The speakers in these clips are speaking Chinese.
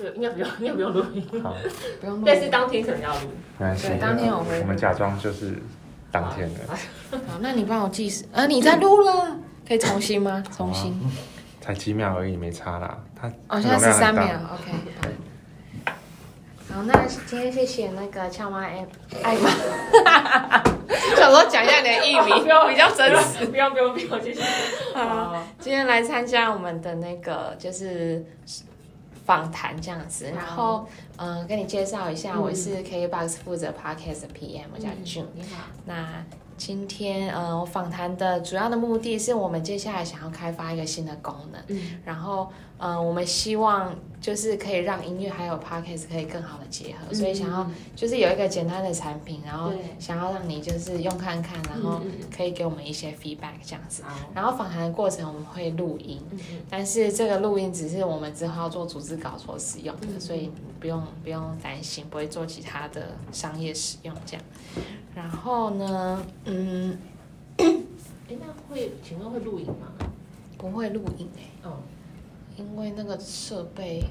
对，应该不用，应该不用录音。好，不用录。但是当天可能要录。没关系。对当天我会我们假装就是当天的，好，那你帮我计时。呃，你在录了，可以重新吗？重新。才几秒而已，没差啦。它哦，现在十三秒。，OK。好，那今天谢谢那个俏妈爱爱妈，想说讲一下你的艺名，比较真实。不用不用不用，谢谢。好，今天来参加我们的那个就是访谈这样子，然后嗯、呃跟你介绍一下，我是 KBox 负责 Podcast 的 PM，我叫 June。你好。那今天呃，我访谈的主要的目的是我们接下来想要开发一个新的功能，嗯。然后呃，我们希望就是可以让音乐还有 podcast 可以更好的结合，所以想要就是有一个简单的产品，然后想要让你就是用看看，然后可以给我们一些 feedback 这样子。好。然后访谈的过程我们会录音，但是这个录音只是我们之后要做组织稿所使用的，嗯。所以不用不用担心，不会做其他的商业使用这样。然后呢，嗯，哎，那会，请问会录影吗？不会录音诶、哦。因为那个设备，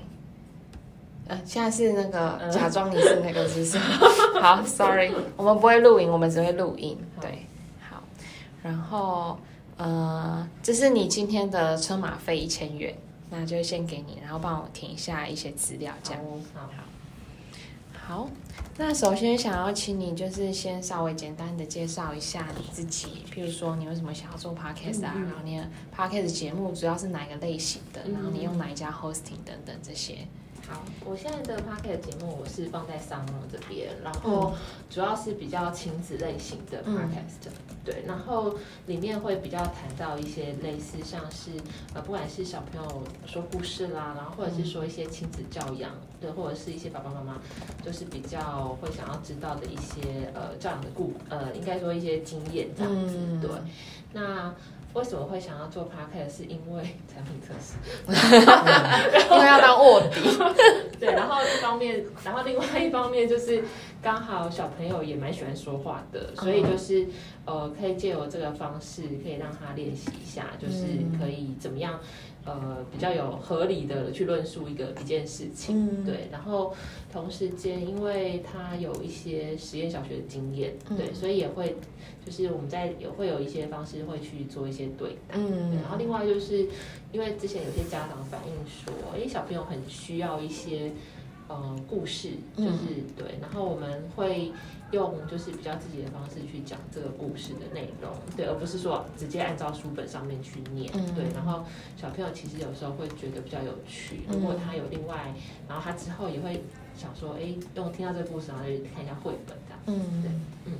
呃，现在是那个嗯假装你是那个，是不是？好，sorry，我们不会录影，我们只会录音。对，好，然后呃，这是你今天的车马费一千元，那就先给你，然后帮我填一下一些资料，这样。好。好，那首先想要请你就是先稍微简单的介绍一下你自己，譬如说你为什么想要做 podcast 啊，嗯嗯然后你的 podcast 节目主要是哪个类型的，嗯然后你用哪一家 hosting 等等这些。好，我现在的 p o c k e t 节目我是放在商梦这边，然后主要是比较亲子类型的嗯。Podcast，、对，然后里面会比较谈到一些类似像是呃，不管是小朋友说故事啦，然后或者是说一些亲子教养，对，或者是一些爸爸妈妈就是比较会想要知道的一些呃教养的故呃，应该说一些经验这样子，嗯。对，那。为什么会想要做 podcast？是因为产品测试，因为要当卧底。对，然后一方面，然后另外一方面就是刚好小朋友也蛮喜欢说话的，所以就是呃，可以借由这个方式，可以让他练习一下，就是可以怎么样呃比较有合理的去论述一个一件事情。嗯，对，然后同时间，因为他有一些实验小学的经验，嗯对，所以也会就是我们在也会有一些方式会去做一些对答。然后另外就是因为之前有些家长反映说，哎，小朋友很需要一些呃故事，就是、对，然后我们会用就是比较自己的方式去讲这个故事的内容，对，而不是说直接按照书本上面去念，嗯。对，然后小朋友其实有时候会觉得比较有趣，嗯。如果他有另外，然后他之后也会想说，哎，用听到这个故事，然后就看一下绘本这样，嗯。对嗯。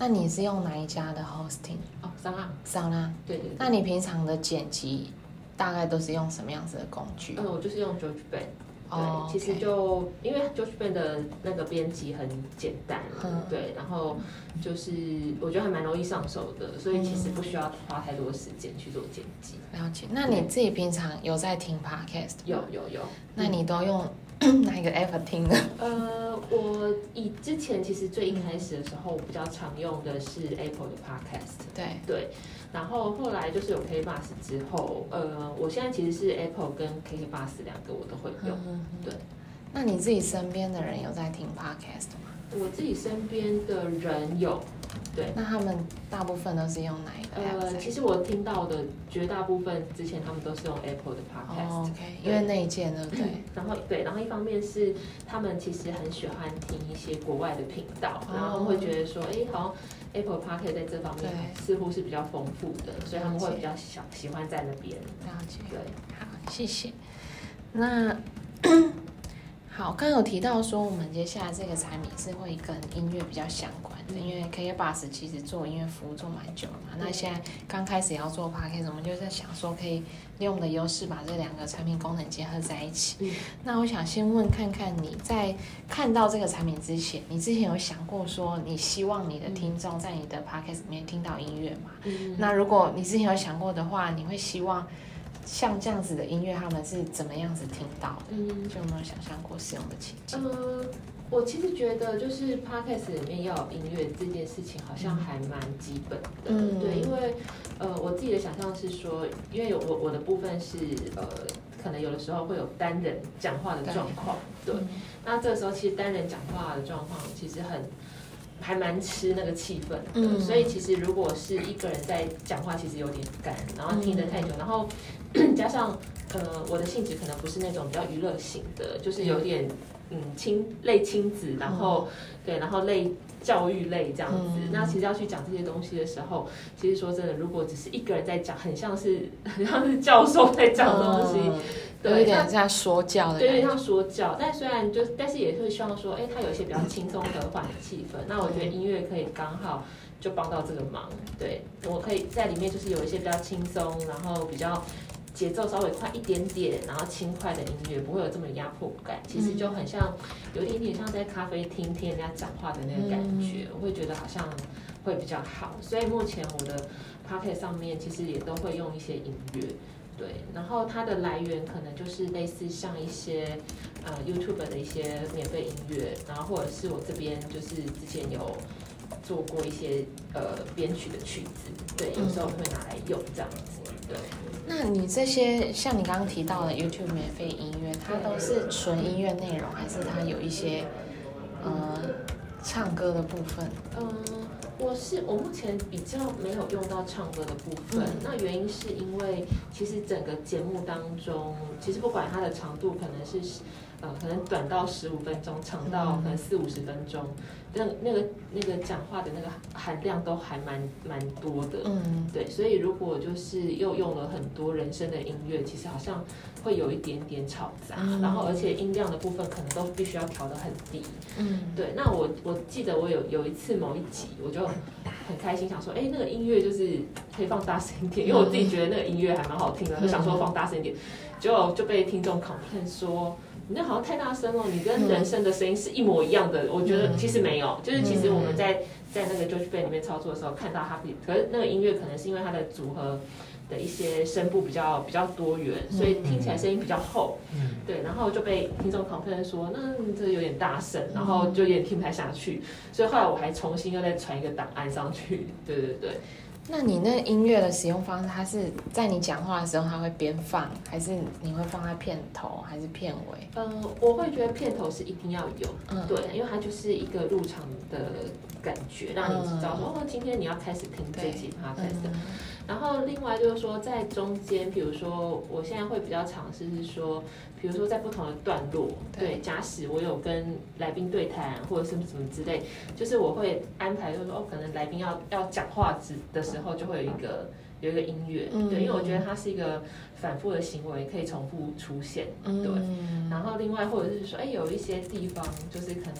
那你是用哪一家的 hosting？哦，桑拉，桑拉。对对对，那你平常的剪辑大概都是用什么样子的工具？嗯，我就是用 George 对，哦其实就因为 j o s h Ben 的那个编辑很简单，嗯对，然后就是我觉得还蛮容易上手的，所以其实嗯不需要花太多时间去做剪辑。了解。那你自己平常有在听 podcast 有有有，那你都用 哪一个 app 听的？呃，我以之前其实最一开始的时候，我比较常用的是 Apple 的 Podcast。对，对，然后后来就是有 K Bus 之后，呃，我现在其实是 Apple 跟 KK Bus 两个我都会用。嗯对。那你自己身边的人有在听 podcast 吗？我自己身边的人有，对，那他们大部分都是用哪一个 app 呃，其实我听到的绝大部分之前他们都是用 Apple 的 Podcast，、因为内建对不对？然后对，然后一方面是他们其实很喜欢听一些国外的频道，哦然后会觉得说，哎，好像 Apple Podcast 在这方面似乎是比较丰富的，所以他们会比较想喜欢在那边。了解。对，好，谢谢。那 好，刚刚有提到说，我们接下来这个产品是会跟音乐比较相关的，因为 KK Bus 其实做音乐服务做蛮久了嘛。那现在刚开始要做 Podcast，我们就在想说，可以利用我们的优势把这两个产品功能结合在一起。嗯那我想先问看看你在看到这个产品之前，你之前有想过说，你希望你的听众在你的 Podcast 里面听到音乐吗？嗯那如果你之前有想过的话，你会希望像这样子的音乐，他们是怎么样子听到的？嗯就有没有想象过使用的情景？呃，我其实觉得就是 podcast 里面要有音乐这件事情，好像还蛮基本的。嗯对，因为呃，我自己的想象是说，因为我我的部分是呃。可可能有的时候会有单人讲话的状况，对。嗯那这个时候其实单人讲话的状况其实很还蛮吃那个气氛的，嗯。所以其实如果是一个人在讲话，其实有点干，然后听得太久，然后 加上呃我的性质可能不是那种比较娱乐型的，就是有点嗯。亲类亲子，然后、对，然后类教育类这样子。嗯。那其实要去讲这些东西的时候，其实说真的，如果只是一个人在讲，很像是 很像是教授在讲东西。有一点像说教的对，有。点像说教，但虽然就，但是也会希望说，哎、它有一些比较轻松和缓的气氛。那我觉得音乐可以刚好就帮到这个忙。对我可以在里面就是有一些比较轻松，然后比较节奏稍微快一点点，然后轻快的音乐，不会有这么压迫感。其实就很像，有一点点像在咖啡厅听人家讲话的那个感觉，我会觉得好像会比较好。所以目前我的 p o c k e t 上面其实也都会用一些音乐。对，然后它的来源可能就是类似像一些呃 YouTube 的一些免费音乐，然后或者是我这边就是之前有做过一些呃编曲的曲子，对，有时候会拿来用这样子，对。那你这些像你刚刚提到的 YouTube 免费音乐，它都是纯音乐内容，还是它有一些呃唱歌的部分？嗯，我是我目前比较没有用到唱歌的部分，嗯。那原因是因为其实整个节目当中，其实不管它的长度可能是呃可能短到十五分钟，长到可能四五十分钟，那那个那个讲话的那个含量都还蛮蛮多的。嗯对，所以如果就是又用了很多人声的音乐，其实好像会有一点点吵杂，嗯然后而且音量的部分可能都必须要调得很低。嗯对，那我我记得我有有一次某一集，我就很开心，想说，哎、那个音乐就是可以放大声一点，因为我自己觉得那个音乐还蛮好听的，就想说放大声一点，结果就被听众 complain 说。你那好像太大声了，你跟人声的声音是一模一样的。我觉得其实没有，就是其实我们在在那个 George 里面操作的时候，看到它比，可是那个音乐可能是因为它的组合的一些声部比较比较多元，所以听起来声音比较厚。嗯，对，然后就被听众 complain 说，那这有点大声，然后就有点听不太下去，所以后来我还重新又再传一个档案上去。对对对，那你那音乐的使用方式，它是在你讲话的时候它会边放，还是你会放在片头，还是片尾？呃，我会觉得片头是一定要有，嗯。对，因为它就是一个入场的感觉，让你知道说，哦，今天你要开始听这集 podcast 的。嗯然后另外就是说，在中间，比如说我现在会比较尝试是说，比如说在不同的段落，对对，假使我有跟来宾对谈或者是什么什么之类，就是我会安排，就是说哦，可能来宾要要讲话之的时候，就会有一个有一个音乐，嗯对，因为我觉得它是一个反复的行为，可以重复出现，嗯对。然后另外或者是说，哎，有一些地方就是可能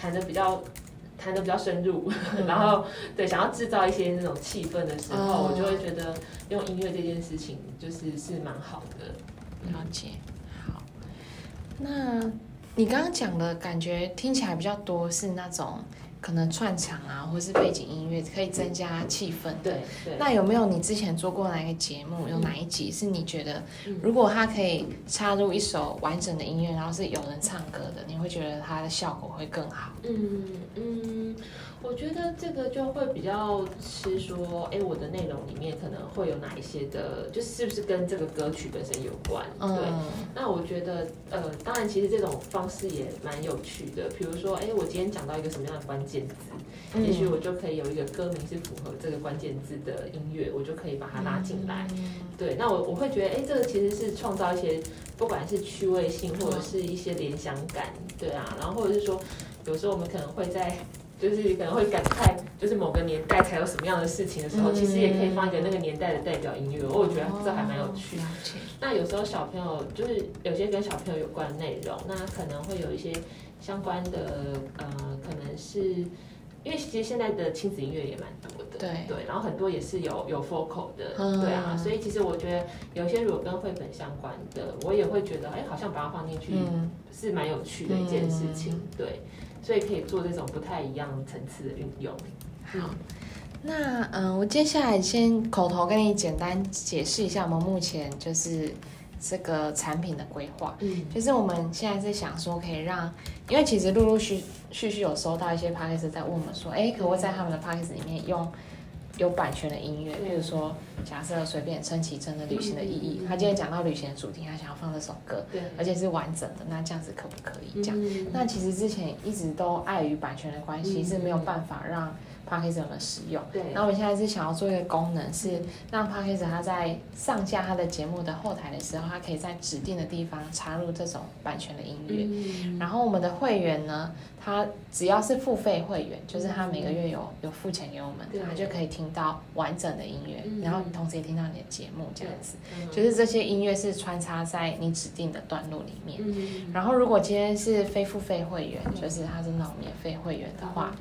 弹的比较。谈的比较深入，然后对想要制造一些那种气氛的时候，哦我就会觉得用音乐这件事情就是是蛮好的。了解。好，那你刚刚讲的感觉听起来比较多是那种可能串场啊，或是背景音乐可以增加气氛。对对，那有没有你之前做过哪一个节目？有哪一集是你觉得，嗯如果它可以插入一首完整的音乐，然后是有人唱歌的，你会觉得它的效果会更好？嗯嗯，我觉得这个就会比较是说，哎，我的内容里面可能会有哪一些的，就是不是跟这个歌曲本身有关？对。嗯，那我觉得，呃，当然，其实这种方式也蛮有趣的。比如说，哎，我今天讲到一个什么样的关键字，嗯也许我就可以有一个歌名是符合这个关键字的音乐，我就可以把它拉进来。嗯对，那我我会觉得，哎，这个其实是创造一些，不管是趣味性或者是一些联想感，对啊，然后或者是说，有时候我们可能会在。就是可能会感慨，就是某个年代才有什么样的事情的时候，嗯其实也可以放一个那个年代的代表音乐，我觉得这还蛮有趣的。那有时候小朋友就是有些跟小朋友有关的内容，那可能会有一些相关的呃，可能是因为其实现在的亲子音乐也蛮多的，对。对，然后很多也是有有 focal 的，嗯。对啊，所以其实我觉得有些如果跟绘本相关的，我也会觉得哎，好像把它放进去嗯，是蛮有趣的一件事情，对，所以可以做这种不太一样层次的运用。好。那嗯，我接下来先口头跟你简单解释一下我们目前就是这个产品的规划。嗯。就是我们现在是想说，可以让，因为其实陆陆续续续有收到一些 p a c k a g e 在问我们说，哎，可不可以在他们的 p a c k a g e 里面用有版权的音乐，对比如说假设随便陈绮贞的《旅行的意义他今天讲到旅行的主题，他想要放这首歌，对，而且是完整的，那这样子可不可以？这样？嗯。那其实之前一直都碍于版权的关系，嗯。是没有办法让 p a c k a g e 们使用。对，那我们现在是想要做一个功能，是嗯让 p a c k a g e 他在上架它的节目的后台的时候，它可以在指定的地方插入这种版权的音乐。嗯。然后我们的会员呢，他只要是付费会员，就是他每个月有有付钱给我们对，他就可以听到完整的音乐嗯，然后同时也听到你的节目这样子。嗯。就是这些音乐是穿插在你指定的段落里面。嗯。然后如果今天是非付费会员，就是他是那种免费会员的话，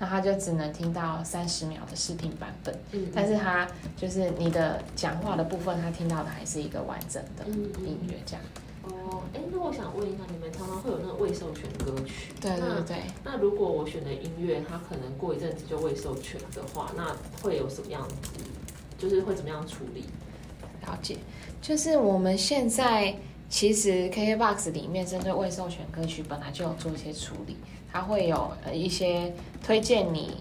那他就只能听到三十秒的视频版本，嗯但是他就是你的讲话的部分，他听到的还是一个完整的音乐这样。哦，哎，那我想问一下，你们常常会有那个未授权歌曲？对对那对。那如果我选的音乐，它可能过一阵子就未授权的话，那会有什么样子？就是会怎么样处理？了解，就是我们现在其实 KKBOX 里面针对未授权歌曲本来就有做一些处理，它会有呃一些推荐你，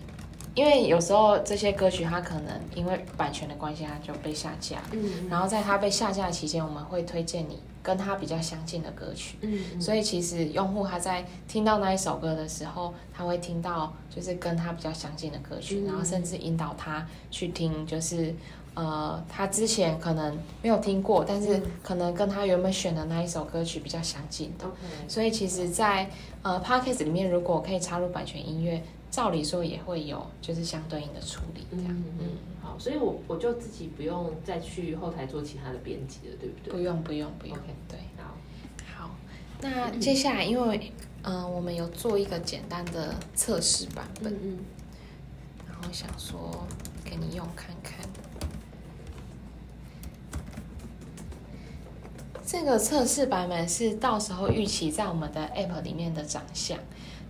因为有时候这些歌曲它可能因为版权的关系它就被下架，嗯然后在它被下架期间，我们会推荐你跟它比较相近的歌曲。嗯。所以其实用户他在听到那一首歌的时候，他会听到就是跟他比较相近的歌曲，嗯。然后甚至引导他去听，就是呃他之前可能没有听过，但是嗯可能跟他原本选的那一首歌曲比较相近的。所以其实在，呃 Podcast 里面，如果可以插入版权音乐，照理说也会有就是相对应的处理，这样。嗯嗯，好，所以我我就自己不用再去后台做其他的编辑了，对不对？不用不用不用对。好，好，那接下来因为嗯、呃我们有做一个简单的测试版本，嗯然后想说给你用看看。这个测试版本是到时候预期在我们的 App 里面的长相，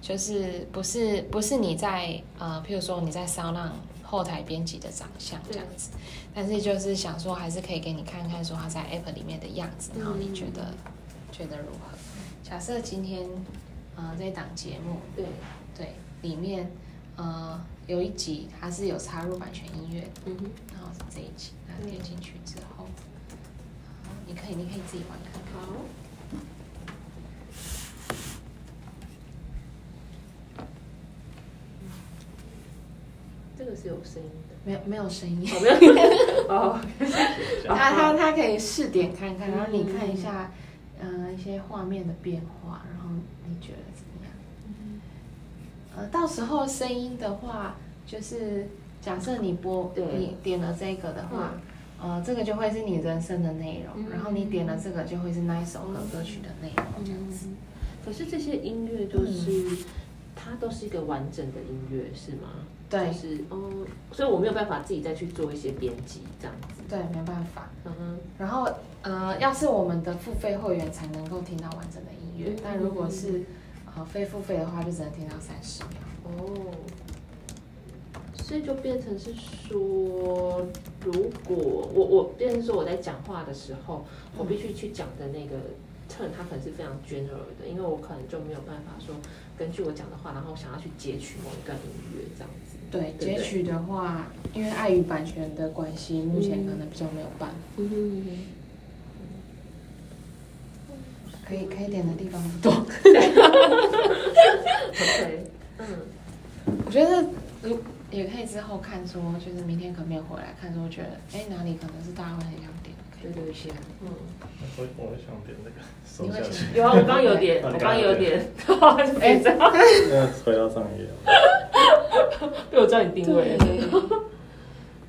就是不是不是你在呃，譬如说你在骚浪后台编辑的长相这样子，但是就是想说还是可以给你看看说它在 App 里面的样子，然后你觉得、觉得如何？假设今天呃这档节目对，对里面呃有一集它是有插入版权音乐的，嗯哼，然后是这一集，那点进去之后，好你可以你可以自己玩看看。好。这个是有声音的，没有没有声音，哦，没有，哦，它它它可以试点看看，然后你看一下，呃，一些画面的变化，然后你觉得怎么样？呃，到时候声音的话，就是假设你播你点了这个的话，呃，这个就会是你人生的内容，嗯然后你点了这个就会是那一首歌歌曲的内容这样子。可是这些音乐都是，它都是一个完整的音乐，是吗？对就是哦，所以我没有办法自己再去做一些编辑这样子。对，没办法。嗯哼，然后呃，要是我们的付费会员才能够听到完整的音乐嗯，但如果是呃非付费的话，就只能听到三十秒。哦，所以就变成是说，如果我我变成说我在讲话的时候，我必须去讲的那个 turn，它可能是非常 general 的，因为我可能就没有办法说根据我讲的话，然后想要去截取某一段音乐这样子。对，对截取的话，因为碍于版权的关系，目前可能比较没有办法。嗯嗯可以可以点的地方不多。OK，嗯，我觉得如也可以之后看说，就是明天可不可以回来看说，觉得哎哪里可能是大家会很想点，可以对对对，嗯。我我会想点那个收下去，有啊，我刚刚有点，我刚刚有点，哎，这 样那回到上一页。被我知道你定位了。对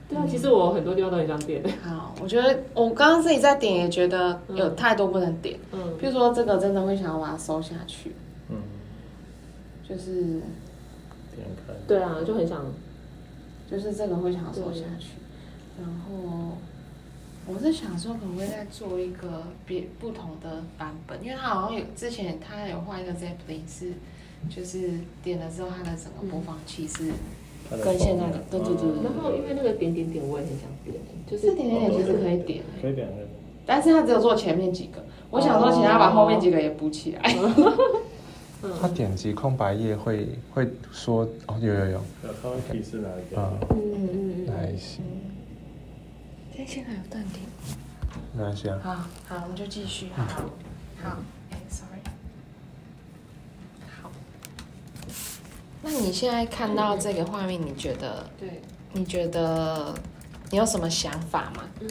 对啊，其实我很多地方都很想点。好，我觉得我刚刚自己在点也觉得有太多不能点，嗯比如说这个真的会想要把它收下去，嗯，就是点开。对啊，就很想。就是这个会想做下去，然后我是想说可不可以再做一个别不同的版本，因为它好像有之前它有画一个 Zeppelin 是，就是点了之后它的整个播放器是跟现在的对对对对。然后因为那个点点点，我也很想点，就是这点点点其实可以点欸可以点那个。但是他只有做前面几个，我想说请他把后面几个也补起来。他嗯点击空白页会会说哦，有有有，有，他会提示哪一个。嗯嗯嗯嗯哪还行，哎，现在有暂停。没关系啊。好好，我们就继续。好，好，哎，sorry。好，那你现在看到这个画面，你觉得？对，你觉得你有什么想法吗？嗯，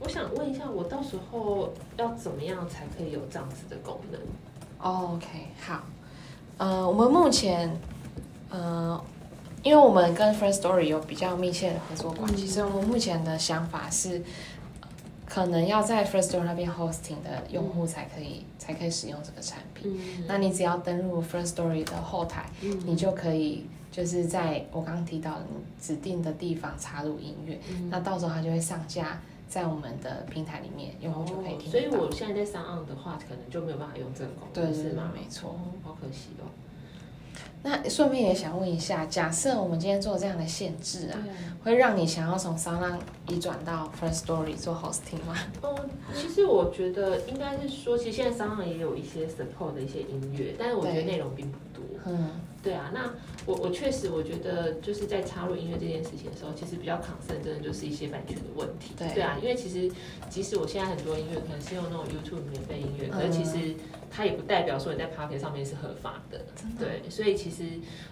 我想问一下，我到时候要怎么样才可以有这样子的功能？哦 OK，好，呃，我们目前，呃，因为我们跟 First Story 有比较密切的合作关系，嗯。所以我们目前的想法是，可能要在 First Story 那边 hosting 的用户才可以、才可以使用这个产品。嗯。那你只要登录 First Story 的后台，嗯。你就可以就是在我刚刚提到的你指定的地方插入音乐，嗯。那到时候它就会上架在我们的平台里面，用户就可以听哦所以。我现在在上岸的话，可能就没有办法用这个功能，对是吗？没错哦，好可惜哦。那顺便也想问一下，假设我们今天做这样的限制啊，会让你想要从商浪移转到 First Story 做 hosting 吗？哦，其实我觉得应该是说，其实现在商浪也有一些 support 的一些音乐，但是我觉得内容并不多。嗯，对啊，那我我确实我觉得就是在插入音乐这件事情的时候，其实比较 concern 真的就是一些版权的问题。对啊，因为其实即使我现在很多音乐可能是用那种 YouTube 免费音乐，可是嗯其实它也不代表说你在 Pocket 上面是合法的。对，所以其实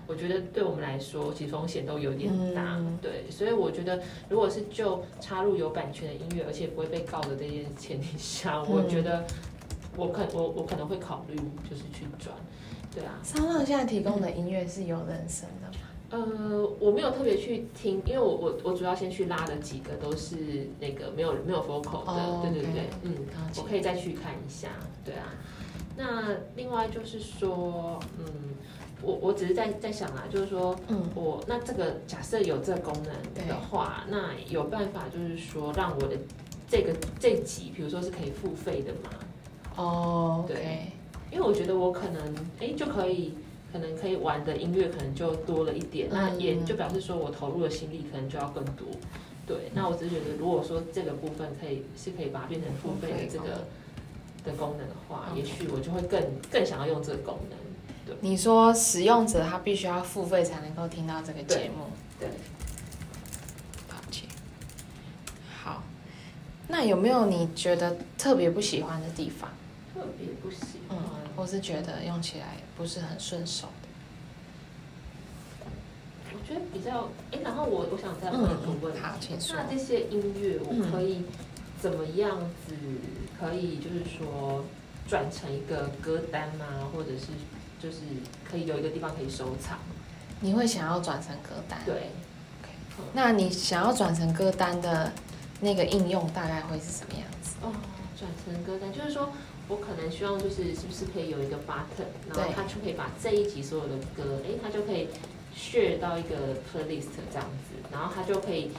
我觉得对我们来说，其实风险都有点大。嗯对，所以我觉得如果是就插入有版权的音乐，而且不会被告的这些前提下，我嗯觉得我可我我可能会考虑就是去转。对啊，商浪现在提供的音乐是有人声的吗？呃，我没有特别去听，因为我我我主要先去拉的几个都是那个没有没有 vocal 的，哦对对对，嗯，我可以再去看一下，对啊。那另外就是说，嗯，我我只是在在想啊，就是说嗯，我那这个假设有这个功能的话，那有办法就是说让我的这个这集，比如说是可以付费的嘛？哦对因为我觉得我可能哎就可以，可能可以玩的音乐可能就多了一点，那嗯也就表示说我投入的心力可能就要更多。对，那我只是觉得，如果说这个部分可以是可以把它变成付费的这个的功能的话，也许我就会更更想要用这个功能。你说使用者他必须要付费才能够听到这个节目，对，抱歉。好，那有没有你觉得特别不喜欢的地方？特别不喜嗯欢。，我是觉得用起来不是很顺手的？我觉得比较哎，然后我我想再问一个问题，好，请说那。这些音乐嗯我可以怎么样子可以就是说转成一个歌单吗？或者是就是可以有一个地方可以收藏？你会想要转成歌单？对那你想要转成歌单的那个应用大概会是什么样子？哦，转成歌单就是说。我可能希望就是是不是可以有一个 button，然后对它就可以把这一集所有的歌，哎，它就可以 share 到一个 playlist 这样子，然后它就可以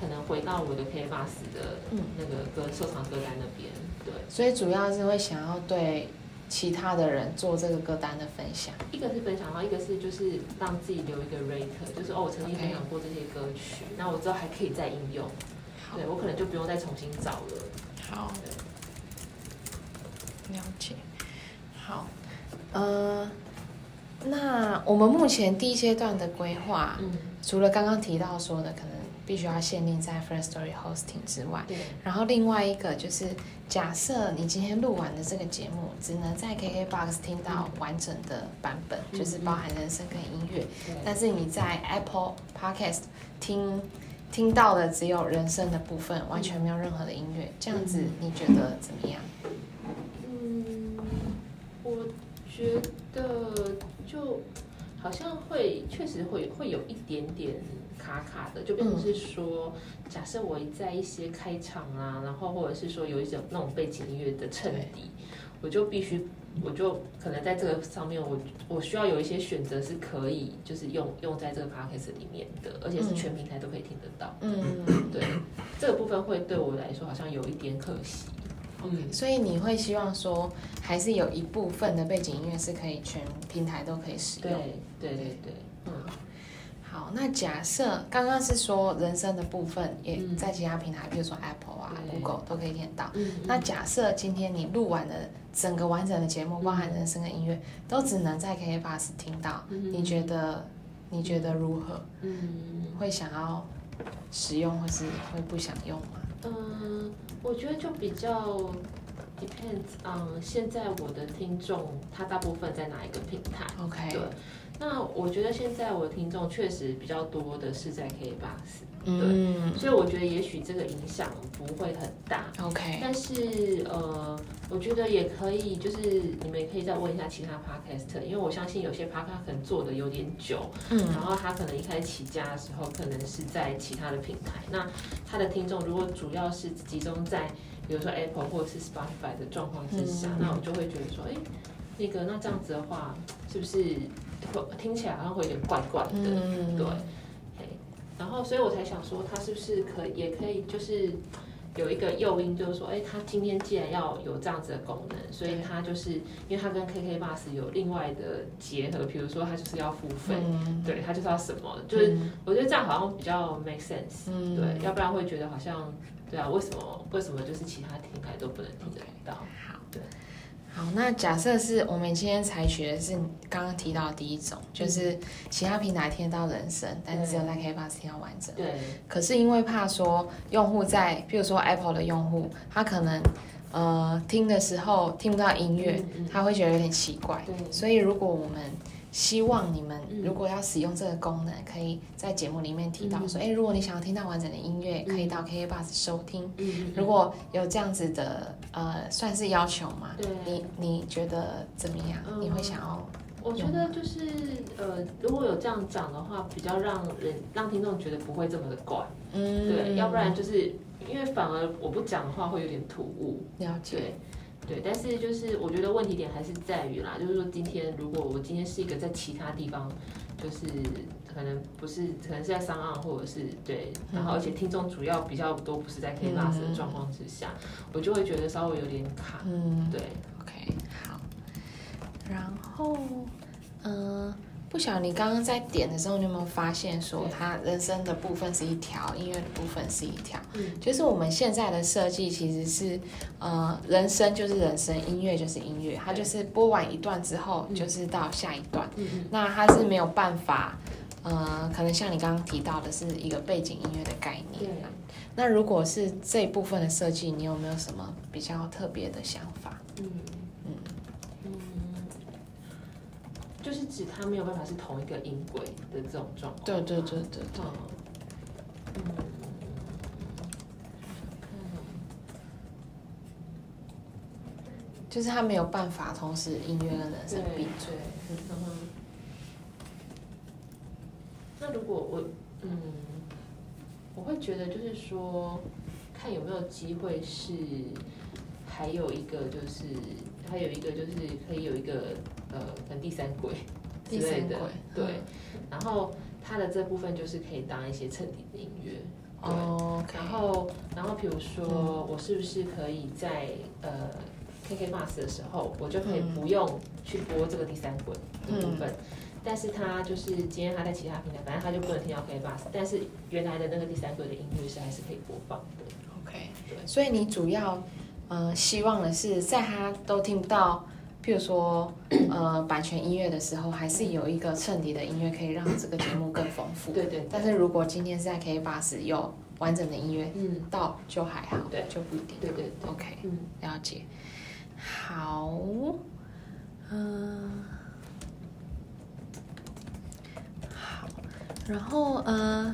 可能回到我的 K bus 的嗯那个歌收藏歌单那边，对。所以主要是会想要对其他的人做这个歌单的分享。一个是分享，然后一个是就是让自己留一个 rate，就是哦，我曾经分享过这些歌曲，那我之后还可以再应用，对我可能就不用再重新找了。好，了解。好，呃，那我们目前第一阶段的规划，嗯，除了刚刚提到说的可能必须要限定在 First Story Hosting 之外，然后另外一个就是，假设你今天录完的这个节目，只能在 KKBOX 听到完整的版本，嗯。就是包含人声跟音乐，对。但是你在 Apple Podcast 听听到的只有人声的部分，完全没有任何的音乐，这样子嗯你觉得怎么样？嗯，我觉得就好像会确实会会有一点点卡卡的，就变成是说，假设我在一些开场啊，然后或者是说有一种那种背景音乐的衬底，我就必须。我就可能在这个上面我，我需要有一些选择是可以，就是用用在这个 podcast 里面的，而且是全平台都可以听得到。嗯，对，这个部分会对我来说好像有一点可惜。嗯，所以你会希望说，还是有一部分的背景音乐是可以全平台都可以使用对用。对对对，嗯。好，那假设刚刚是说人生的部分也嗯在其他平台，比如说 Apple 啊、Google 都可以听得到。嗯，那假设今天你录完的整个完整的节目，嗯包含人生跟音乐，都只能在 KK Bus 听到，嗯你觉得你觉得如何？嗯会想要使用，或是会不想用吗？嗯，我觉得就比较 depends on 现在我的听众他大部分在哪一个平台。OK，对，那我觉得现在我的听众确实比较多的是在 K box，嗯。所以我觉得也许这个影响不会很大。，OK，但是呃，我觉得也可以，就是你们也可以再问一下其他 podcast，因为我相信有些 podcast 可能做的有点久，嗯。然后他可能一开始起家的时候，可能是在其他的平台，那他的听众如果主要是集中在比如说 Apple 或者是 Spotify 的状况之下，嗯。那我就会觉得说，哎，那个那这样子的话，是不是会听起来好像会有点怪怪的？嗯，对，嘿，然后所以我才想说，他是不是可以也可以就是有一个诱因，就是说，哎，他今天既然要有这样子的功能，所以对。他就是因为他跟 KK Bus 有另外的结合，比如说他就是要付费，嗯，对他就是要什么，就是嗯。我觉得这样好像比较 make sense，、嗯。对，要不然会觉得好像，对啊，为什么为什么就是其他平台都不能听得到？好，对，好，那假设是我们今天采取的是刚刚提到的第一种，就是其他平台听得到人声，但是只有在 K Bus 听到完整。对，可是因为怕说用户在，比如说 Apple 的用户，他可能呃听的时候听不到音乐，嗯嗯他会觉得有点奇怪。对所以如果我们希望你们嗯如果要使用这个功能，可以在节目里面提到嗯说，哎、如果你想要听到完整的音乐，嗯可以到 KK Bus 收听。嗯，如果有这样子的呃，算是要求嘛？对你你觉得怎么样？嗯你会想要？我觉得就是呃，如果有这样讲的话，比较让人让听众觉得不会这么的怪，嗯，对，要不然就是因为反而我不讲的话会有点突兀，了解。对。对，但是就是我觉得问题点还是在于啦，就是说今天如果我今天是一个在其他地方，就是可能不是，可能是在上岸或者是对，然后而且听众主要比较多不是在 K bus 的状况之下，我就会觉得稍微有点卡，嗯。对，，OK，好。然后，嗯、不晓得你刚刚在点的时候，你有没有发现说对它人生的部分是一条，音乐的部分是一条？嗯就是我们现在的设计其实是，呃，人生就是人生，音乐就是音乐，它就是播完一段之后，嗯就是到下一段。嗯嗯那它是没有办法，呃，可能像你刚刚提到的是一个背景音乐的概对念。那如果是这一部分的设计，你有没有什么比较特别的想法？嗯，就是指它没有办法是同一个音轨的这种状况。对对对对对。嗯，嗯，就是他没有办法同时音乐跟人对声并对，存。嗯。那如果我嗯，我会觉得就是说，看有没有机会是还有一个就是还有一个就是可以有一个呃，可能第三轨之第三类的轨，对。嗯。然后它的这部分就是可以当一些衬底的音乐，对。哦。然后，然后比如说，我是不是可以在呃 KK Bus 的时候，我就可以嗯。不用去播这个第三轨的部分，但是它就是今天它在其他平台，反正它就不能听到 KK Bus，但是原来的那个第三轨的音乐是还是可以播放的。OK，对。所以你主要呃希望的是，在他都听不到，譬如说呃版权音乐的时候，还是有一个衬底的音乐可以让这个节目更丰富。对对，但是如果今天是在 K 八十有完整的音乐嗯，到，就还好，对就不一定。对对对，OK，嗯了解。好，嗯、好，然后呃，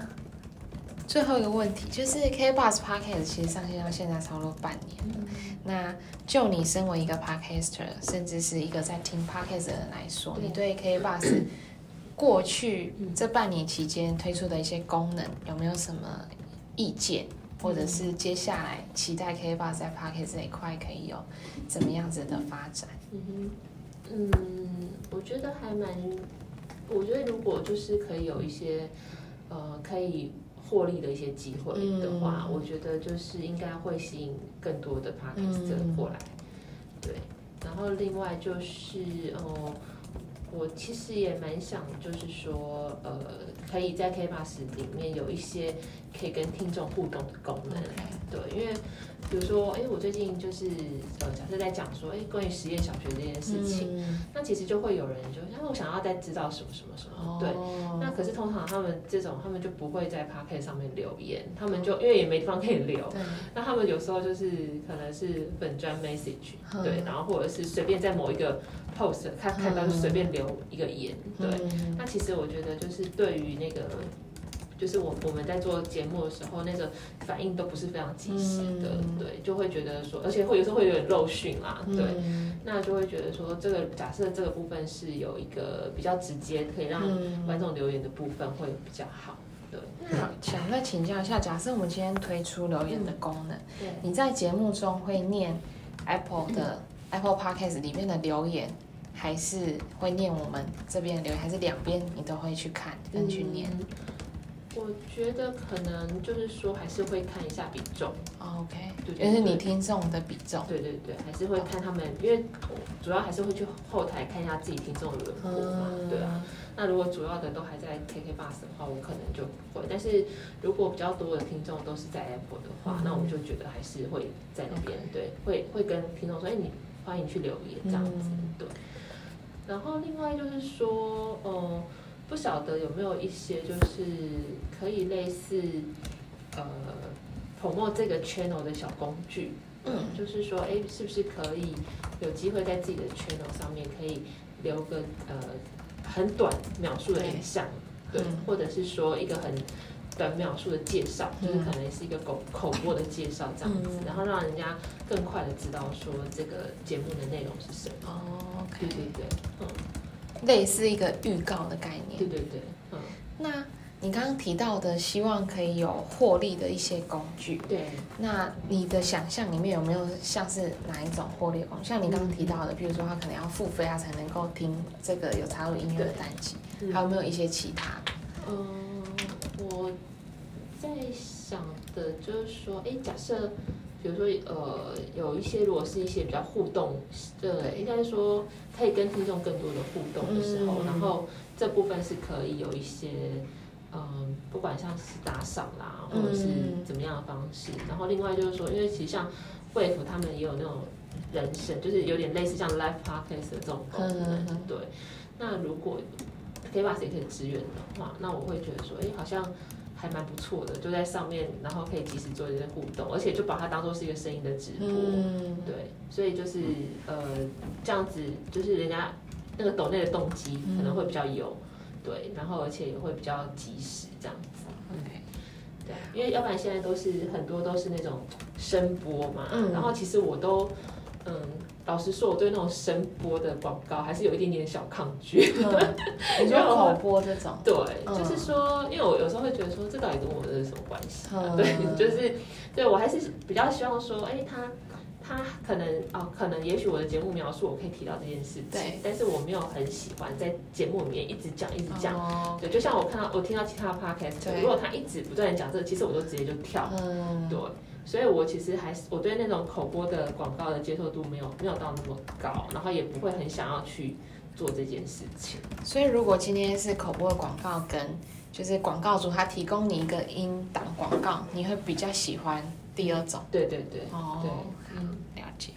最后一个问题就是 K Bus Podcast 其实上线到现在差不多半年了。那就你身为一个 Podcaster，甚至是一个在听 Podcast 的人来说，对你对 K Bus 过去嗯这半年期间推出的一些功能有没有什么意见？或者是接下来期待 K Bus 在 Podcast 这一块可以有怎么样子的发展？嗯哼，嗯，我觉得还蛮，我觉得如果就是可以有一些呃可以获利的一些机会的话，嗯我觉得就是应该会吸引更多的 p a r k e s 嗯过来，对。然后另外就是哦，我其实也蛮想就是说呃，可以在 K Bus 里面有一些可以跟听众互动的功能。对，因为比如说，哎，我最近就是呃，假设在讲说，哎，关于实验小学这件事情，嗯那其实就会有人就，那我想要再知道什么什么什么，对。哦那可是通常他们这种，他们就不会在 p o c k e t 上面留言，他们就因为也没地方可以留，对，那他们有时候就是可能是本专 message，嗯对，然后或者是随便在某一个 post 看看到就随便留一个言，对。嗯那其实我觉得就是对于那个。就是我我们在做节目的时候，那个反应都不是非常及时的，嗯对，就会觉得说，而且会有时候会有点漏讯啦，对，嗯。那就会觉得说，这个假设这个部分是有一个比较直接可以让嗯观众留言的部分会比较好，对，那想再请教一下，假设我们今天推出留言的功能，对，你在节目中会念 Apple 的 Apple Podcast 里面的留言，还是会念我们这边的留言，还是两边你都会去看跟去念、嗯我觉得可能就是说还是会看一下比重，哦 OK，对对就是你听众的比重。对对对，还是会看他们，因为主要还是会去后台看一下自己听众的轮廓嘛，嗯对啊。那如果主要的都还在 KK Bus 的话，我可能就不会。但是如果比较多的听众都是在 Apple 的话，嗯那我就觉得还是会在那边，对，会会跟听众说，哎，你欢迎去留言这样子，嗯对。然后另外就是说，呃，不晓得有没有一些就是可以类似呃 promote 这个 channel 的小工具，嗯。就是说，哎，是不是可以有机会在自己的 channel 上面可以留个呃很短描述的影像，对，嗯。或者是说一个很短描述的介绍，就是嗯。可能是一个口口播的介绍这样子，嗯。然后让人家更快的知道说这个节目的内容是什么。哦。对对对，嗯，类似一个预告的概念对。对对，嗯，那你刚刚提到的，希望可以有获利的一些工具，对，那你的想象里面有没有像是哪一种获利工具？像你刚刚提到的，比如说他可能要付费，啊才能够听这个有插入音乐的单集，嗯还有没有一些其他？嗯，我在想的就是说，哎，假设比如说呃，有一些如果是一些比较互动，呃，对应该说可以跟听众更多的互动的时候，嗯然后这部分是可以有一些。嗯，不管像是打赏啦，或者是嗯怎么样的方式，然后另外就是说，因为其实像 Wave 他们也有那种人生，就是有点类似像 Live Podcast 的这种功能，嗯嗯嗯对。那如果 k b u s 也可以支援的话，那我会觉得说，哎、好像还蛮不错的，就在上面，然后可以及时做一些互动，而且就把它当做是一个声音的直播，嗯，对，所以就是呃这样子，就是人家那个抖内的动机可能会比较有，对，然后而且也会比较及时这样子。OK，对，因为要不然现在都是很多都是那种声波嘛，嗯然后其实我都，嗯，老实说，我对那种声波的广告还是有一点点小抗拒。嗯，你说口播这种，对，嗯。就是说，因为我有时候会觉得说，这到底跟我的是什么关系、对，就是对我还是比较希望说，哎，他他可能哦，可能也许我的节目描述我可以提到这件事情对，但是我没有很喜欢在节目里面一直讲一直讲。哦，对，就像我看到我听到其他的 podcast，如果他一直不断的讲这个，其实我都直接就跳。嗯，对，所以我其实还是我对那种口播的广告的接受度没有没有到那么高，然后也不会很想要去做这件事情。所以如果今天是口播的广告跟就是广告主他提供你一个音档广告，你会比较喜欢第二种。对对对，哦对，嗯。了解。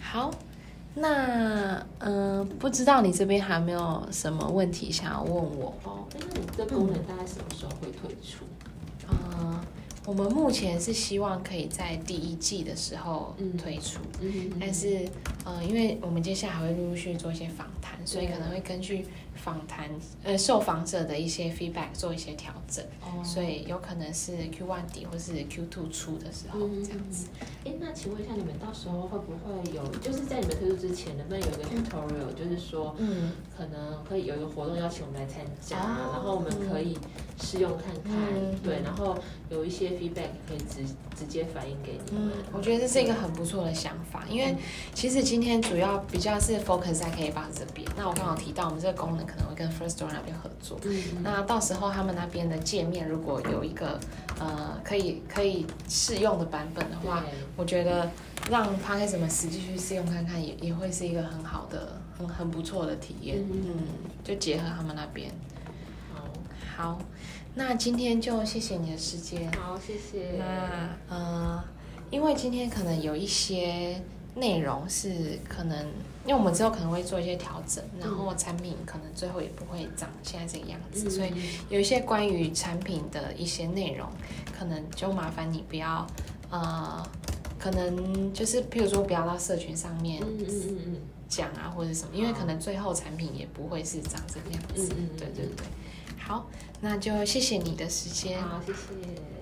好，那嗯、呃不知道你这边还有没有什么问题想要问我？哦，哎，那你这功能大概什么时候会推出？嗯、我们目前是希望可以在第一季的时候嗯。推出，嗯但是呃，因为我们接下来还会陆陆续续做一些访谈，所以可能会根据访谈呃受访者的一些 feedback 做一些调整，哦所以有可能是 Q one 底或是 Q two 出的时候嗯这样子。哎，那请问一下，你们到时候会不会有，就是在你们推出之前，能不能有一个 tutorial，就是说嗯，可能可以有一个活动邀请我们来参加，哦然后我们可以试用看看，嗯对，然后有一些 feedback 可以直直接反映给你们。嗯，我觉得这是一个很不错的想法，因为其实今天主要比较是 focus 在 K 八这边。那我刚好提到，我们这个功能可能会跟 First Store 那边合作。嗯，那到时候他们那边的界面如果有一个呃可以可以试用的版本的话，我觉得让 p a r k 们实际去试用看看也，也会是一个很好的、很很不错的体验。嗯嗯，就结合他们那边。好，好，那今天就谢谢你的时间。好，谢谢。那呃，因为今天可能有一些内容是可能，因为我们之后可能会做一些调整，然后产品可能最后也不会长现在这个样子，所以有一些关于产品的一些内容，可能就麻烦你不要呃，可能就是譬如说不要到社群上面讲啊或者什么，因为可能最后产品也不会是长这个样子。嗯对对对，好，那就谢谢你的时间。好，谢谢。